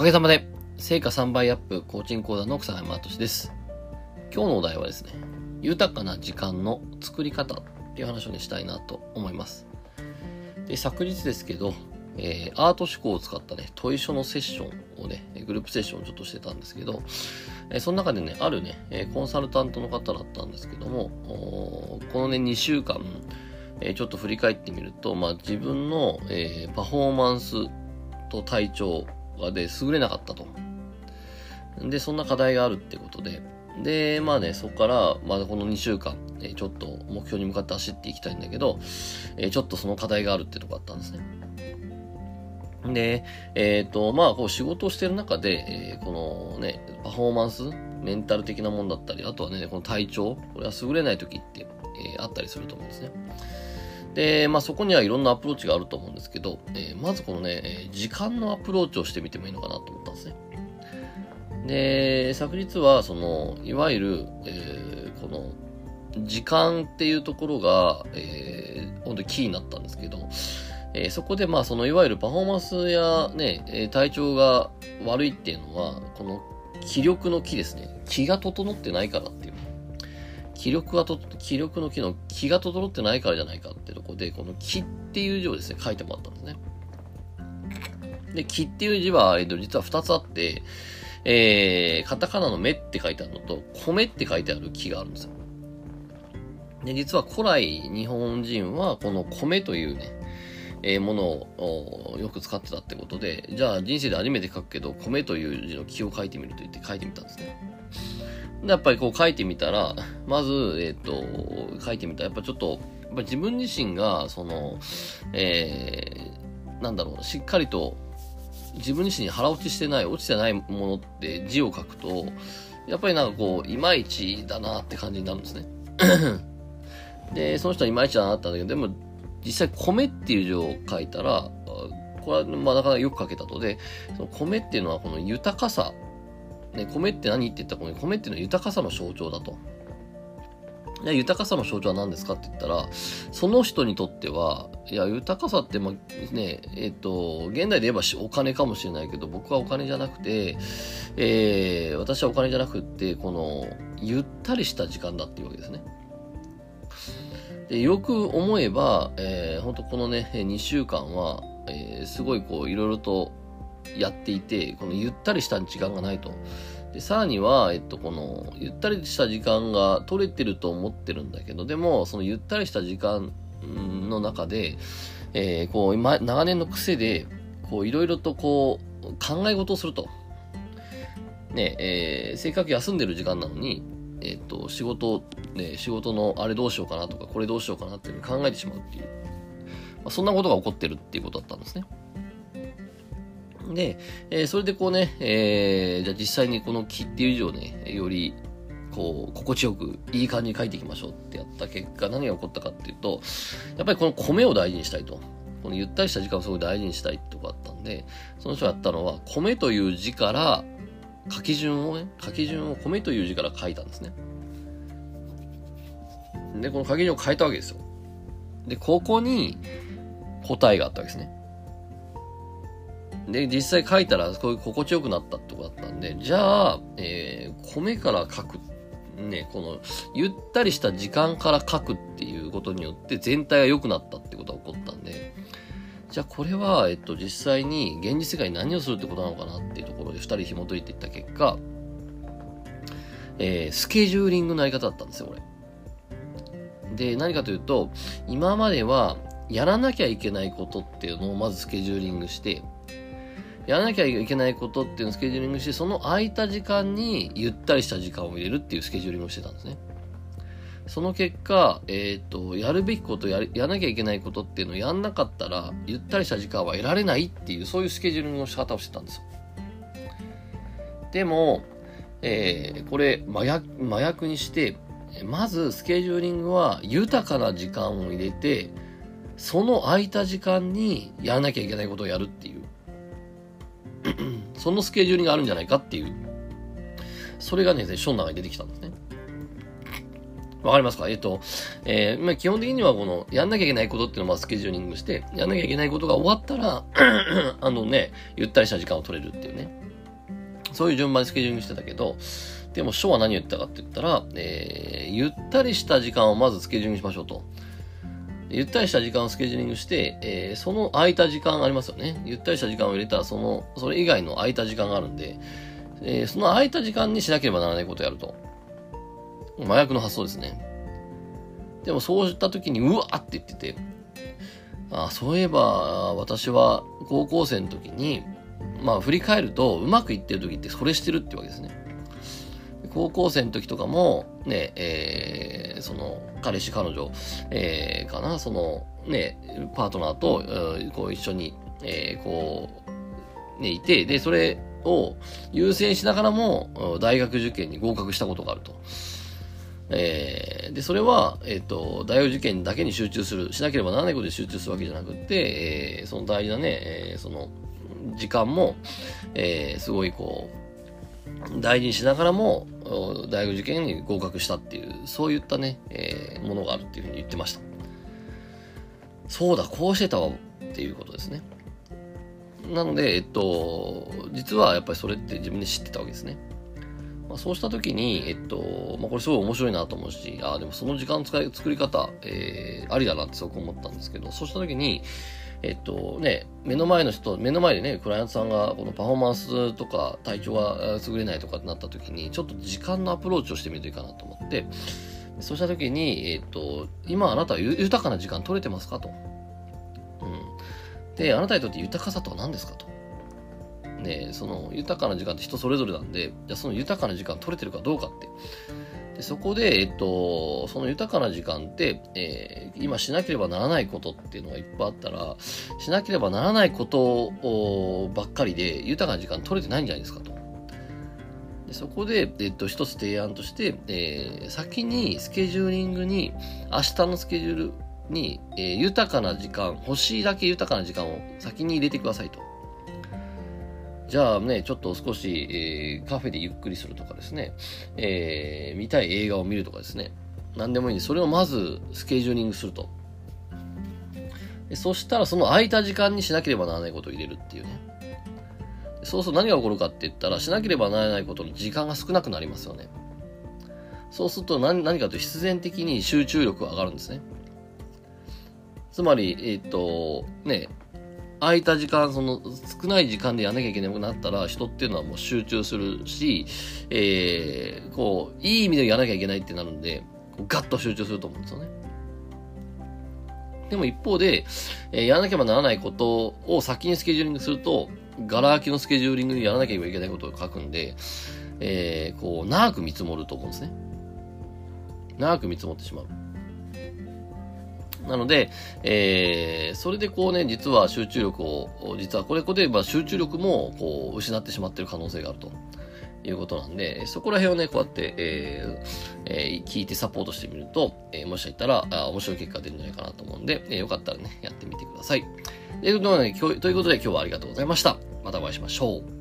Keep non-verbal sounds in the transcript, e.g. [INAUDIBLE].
おかげさまで、成果3倍アップコーチング講座の草山敏です。今日のお題はですね、豊かな時間の作り方っていう話をね、したいなと思います。で、昨日ですけど、えー、アート思考を使ったね、問い書のセッションをね、グループセッションをちょっとしてたんですけど、えー、その中でね、あるね、コンサルタントの方だったんですけども、このね、2週間、えー、ちょっと振り返ってみると、まあ、自分の、えパフォーマンスと体調で優れなかったと。で、そんな課題があるってことで、で、まあね、そこから、まあこの2週間、え、ちょっと目標に向かって走っていきたいんだけど、え、ちょっとその課題があるってとこあったんですね。で、えっ、ー、と、まあ、こう仕事をしてる中で、えー、このね、パフォーマンス、メンタル的なもんだったり、あとはね、この体調、これは優れない時って、えー、あったりすると思うんですね。で、まあそこにはいろんなアプローチがあると思うんですけど、えー、まずこのね、時間のアプローチをしてみてもいいのかなと思ったんですね。で、昨日は、その、いわゆる、えー、この、時間っていうところが、えー、本当にキーになったんですけど、えー、そこでまあそのいわゆるパフォーマンスやね、体調が悪いっていうのは、この気力の気ですね。気が整ってないからっていう。気力がと、気力の気の気が整ってないからじゃないかってとこで、この気っていう字をですね、書いてもらったんですね。で、気っていう字は、えっと、実は二つあって、えー、カタカナの目って書いてあるのと、米って書いてある木があるんですよ。で、実は古来日本人はこの米というね、えー、ものをよく使ってたってことで、じゃあ人生で初めて書くけど、米という字の木を書いてみると言って書いてみたんですね。で、やっぱりこう書いてみたら、まず、えっ、ー、と、書いてみたら、やっぱちょっと、やっぱ自分自身が、その、えー、なんだろう、しっかりと、自分自身に腹落ちしてない、落ちてないものって字を書くと、やっぱりなんかこう、いまいちだなって感じになるんですね。[CLEARS THROAT] で、その人はいまいちだなったんだけど、でも、実際米っていう字を書いたら、これはまあなかなかよく書けたとで、その米っていうのはこの豊かさね、米って何って言ったら、米っていうのは豊かさの象徴だと。い豊かさの象徴は何ですかって言ったら、その人にとっては、いや、豊かさって、まあ、ね、えっ、と、現代で言えばお金かもしれないけど、僕はお金じゃなくて、えー、私はお金じゃなくて、この、ゆったりした時間だっていうわけですね。でよく思えば、えー、本当このね、2週間は、えー、すごいこう、いろいろとやっていて、このゆったりした時間がないと。で、さらには、えっと、この、ゆったりした時間が取れてると思ってるんだけど、でも、そのゆったりした時間の中で、えー、こう、今、長年の癖で、こう、いろいろとこう、考え事をすると。ね、えー、せっかく休んでる時間なのに、えっ、と、仕事、ね、仕事のあれどうしようかなとか、これどうしようかなっていう考えてしまうっていう。まあ、そんなことが起こってるっていうことだったんですね。で、えー、それでこうね、えー、じゃあ実際にこの木っていう字をね、より、こう、心地よく、いい感じに書いていきましょうってやった結果、何が起こったかっていうと、やっぱりこの米を大事にしたいと。このゆったりした時間をすごい大事にしたいってことこあったんで、その人がやったのは、米という字から、書き順をね、書き順を米という字から書いたんですね。で、この書き順を変えたわけですよ。で、ここに答えがあったわけですね。で、実際書いたら、こういう心地よくなったってことだったんで、じゃあ、えー、米から書く。ね、この、ゆったりした時間から書くっていうことによって全体が良くなったってことが起こったんで、じゃあこれは、えっと、実際に現実世界に何をするってことなのかなっていうところで二人紐解いていった結果、えー、スケジューリングのやり方だったんですよ、これ。で、何かというと、今までは、やらなきゃいけないことっていうのをまずスケジューリングして、やらなきゃいけないことっていうのをスケジューリングして、その空いた時間にゆったりした時間を入れるっていうスケジューリングをしてたんですね。その結果、えっ、ー、と、やるべきことや、やらなきゃいけないことっていうのをやんなかったら、ゆったりした時間は得られないっていう、そういうスケジューリングの仕方をしてたんですよ。でも、えー、これ、麻薬、麻薬にして、まずスケジューリングは豊かな時間を入れて、その空いた時間にやらなきゃいけないことをやるっていう。[CLEARS THROAT] そのスケジューリングがあるんじゃないかっていう。それがね、書の中に出てきたんですね。わかりますか？えっ、と、えー、まあ、基本的にはこの、やんなきゃいけないことっていうのをスケジューリングして、やんなきゃいけないことが終わったら [CLEARS THROAT] あのね、ゆったりした時間を取れるっていうね。そういう順番にスケジューリングしてたけど、でも、書は何を言ったかって言ったら、えー、ゆったりした時間をまずスケジューリングしましょうと。ゆったりした時間をスケジューリングして、えー、その空いた時間ありますよね。ゆったりした時間を入れたら、その、それ以外の空いた時間があるんで、えー、その空いた時間にしなければならないことをやると。麻薬の発想ですね。でもそうした時に、うわって言ってて、あそういえば、私は高校生の時に、まあ振り返ると、うまくいってる時ってそれしてるってわけですね。高校生の時とかも、ね、えー、その、彼氏、彼女、えー、かな、その、ね、パートナーと、こう一緒に、えー、こう、ね、いて、で、それを優先しながらも、大学受験に合格したことがあると。えー、で、それは、えっ、ー、と、大学受験だけに集中する、しなければならないことに集中するわけじゃなくて、えー、その大事なね、えー、その、時間も、えー、すごいこう、大事にしながらも、大学受験に合格したっていう、そういったね、えー、ものがあるっていうふうに言ってました。そうだ、こうしてたわっていうことですね。なので、えっと、実はやっぱりそれって自分で知ってたわけですね。まあ、そうした時に、えっと、まあ、これすごい面白いなと思うし、ああ、でもその時間使い、作り方、えー、ありだなってすごく思ったんですけど、そうした時に、えっとね、目の前の人、目の前でね、クライアントさんがこのパフォーマンスとか体調が優れないとかってなった時に、ちょっと時間のアプローチをしてみるといいかなと思って、そうした時に、えっと、今あなたは豊かな時間取れてますかと。うん。で、あなたにとって豊かさとは何ですかと。ね、その豊かな時間って人それぞれなんで、じゃその豊かな時間取れてるかどうかって。でそこで、えっと、その豊かな時間って、えー、今しなければならないことっていうのがいっぱいあったら、しなければならないことばっかりで豊かな時間取れてないんじゃないですかと。でそこで、えっと、一つ提案として、えー、先にスケジューリングに、明日のスケジュールに、えー、豊かな時間、欲しいだけ豊かな時間を先に入れてくださいと。じゃあね、ちょっと少し、えー、カフェでゆっくりするとかですね、えー、見たい映画を見るとかですね、何でもいいんで、それをまずスケジューリングすると。そしたらその空いた時間にしなければならないことを入れるっていうね。そうすると何が起こるかって言ったら、しなければならないことの時間が少なくなりますよね。そうすると何何かと必然的に集中力が上がるんですね。つまり、えっ、ー、と、ね、空いた時間、その少ない時間でやんなきゃいけなくなったら、人っていうのはもう集中するし、えー、こう、いい意味でやらなきゃいけないってなるんで、こうガッと集中すると思うんですよね。でも一方で、えー、やらなければならないことを先にスケジューリングすると、ガラ空きのスケジューリングにやらなければいけないことを書くんで、えー、こう、長く見積もると思うんですね。長く見積もってしまう。なので、えー、それでこうね、実は集中力を、実はこれこで言えば集中力もこう失ってしまっている可能性があると。いうことなんで、そこら辺をね、こうやって、えーえー、聞いてサポートしてみると、えー、もしかしたら、あ面白い結果が出るんじゃないかなと思うんで、えー、よかったらね、やってみてください。ということで、今日ということで今日はありがとうございました。またお会いしましょう。